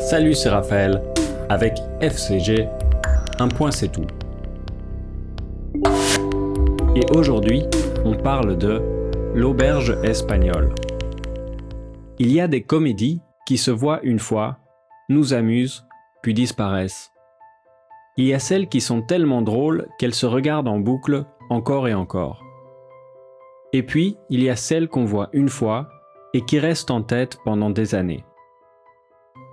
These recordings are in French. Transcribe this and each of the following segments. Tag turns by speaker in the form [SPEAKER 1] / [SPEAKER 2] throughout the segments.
[SPEAKER 1] Salut, c'est Raphaël. Avec FCG, un point c'est tout. Et aujourd'hui, on parle de l'auberge espagnole. Il y a des comédies qui se voient une fois, nous amusent, puis disparaissent. Il y a celles qui sont tellement drôles qu'elles se regardent en boucle encore et encore. Et puis, il y a celles qu'on voit une fois et qui restent en tête pendant des années.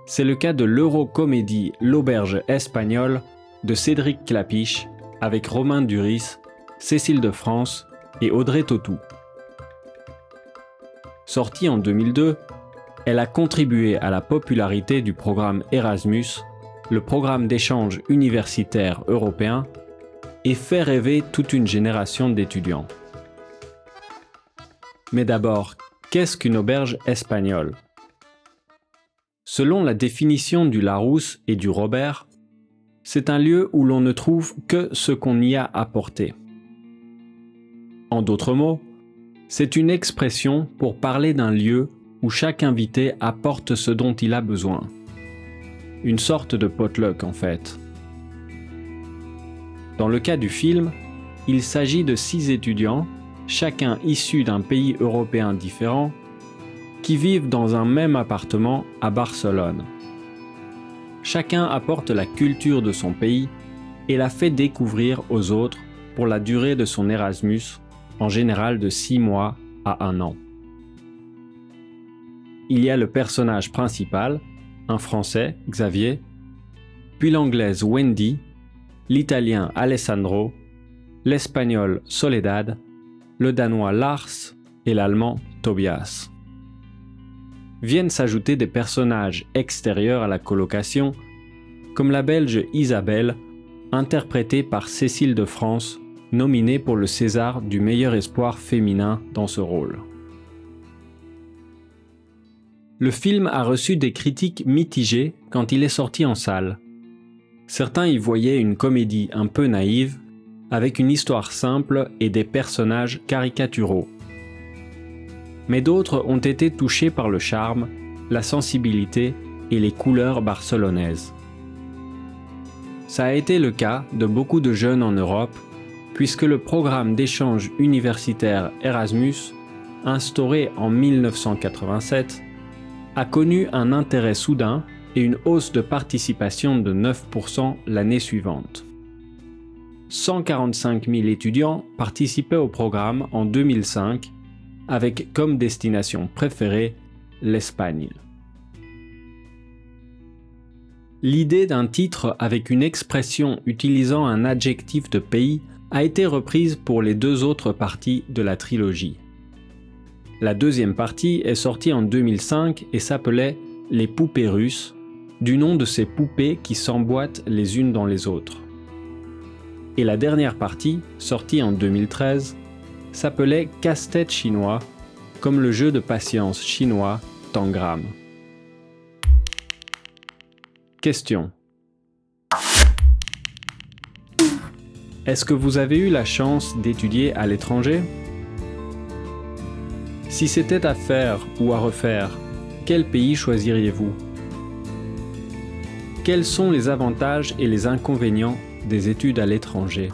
[SPEAKER 1] C'est le cas de l'eurocomédie L'Auberge espagnole de Cédric Clapiche avec Romain Duris, Cécile de France et Audrey Tautou. Sortie en 2002, elle a contribué à la popularité du programme Erasmus, le programme d'échange universitaire européen, et fait rêver toute une génération d'étudiants. Mais d'abord, qu'est-ce qu'une auberge espagnole? Selon la définition du Larousse et du Robert, c'est un lieu où l'on ne trouve que ce qu'on y a apporté. En d'autres mots, c'est une expression pour parler d'un lieu où chaque invité apporte ce dont il a besoin. Une sorte de potluck en fait. Dans le cas du film, il s'agit de six étudiants, chacun issus d'un pays européen différent, qui vivent dans un même appartement à Barcelone. Chacun apporte la culture de son pays et la fait découvrir aux autres pour la durée de son Erasmus, en général de six mois à un an il y a le personnage principal, un Français, Xavier, puis l'Anglaise Wendy, l'Italien Alessandro, l'Espagnol Soledad, le Danois Lars et l'Allemand Tobias. Viennent s'ajouter des personnages extérieurs à la colocation, comme la Belge Isabelle, interprétée par Cécile de France, nominée pour le César du meilleur espoir féminin dans ce rôle. Le film a reçu des critiques mitigées quand il est sorti en salle. Certains y voyaient une comédie un peu naïve, avec une histoire simple et des personnages caricaturaux. Mais d'autres ont été touchés par le charme, la sensibilité et les couleurs barcelonaises. Ça a été le cas de beaucoup de jeunes en Europe, puisque le programme d'échange universitaire Erasmus, instauré en 1987, a connu un intérêt soudain et une hausse de participation de 9% l'année suivante. 145 000 étudiants participaient au programme en 2005 avec comme destination préférée l'Espagne. L'idée d'un titre avec une expression utilisant un adjectif de pays a été reprise pour les deux autres parties de la trilogie. La deuxième partie est sortie en 2005 et s'appelait Les poupées russes, du nom de ces poupées qui s'emboîtent les unes dans les autres. Et la dernière partie, sortie en 2013, s'appelait Casse-tête chinois, comme le jeu de patience chinois Tangram. Question. Est-ce que vous avez eu la chance d'étudier à l'étranger? Si c'était à faire ou à refaire, quel pays choisiriez-vous? Quels sont les avantages et les inconvénients des études à l'étranger?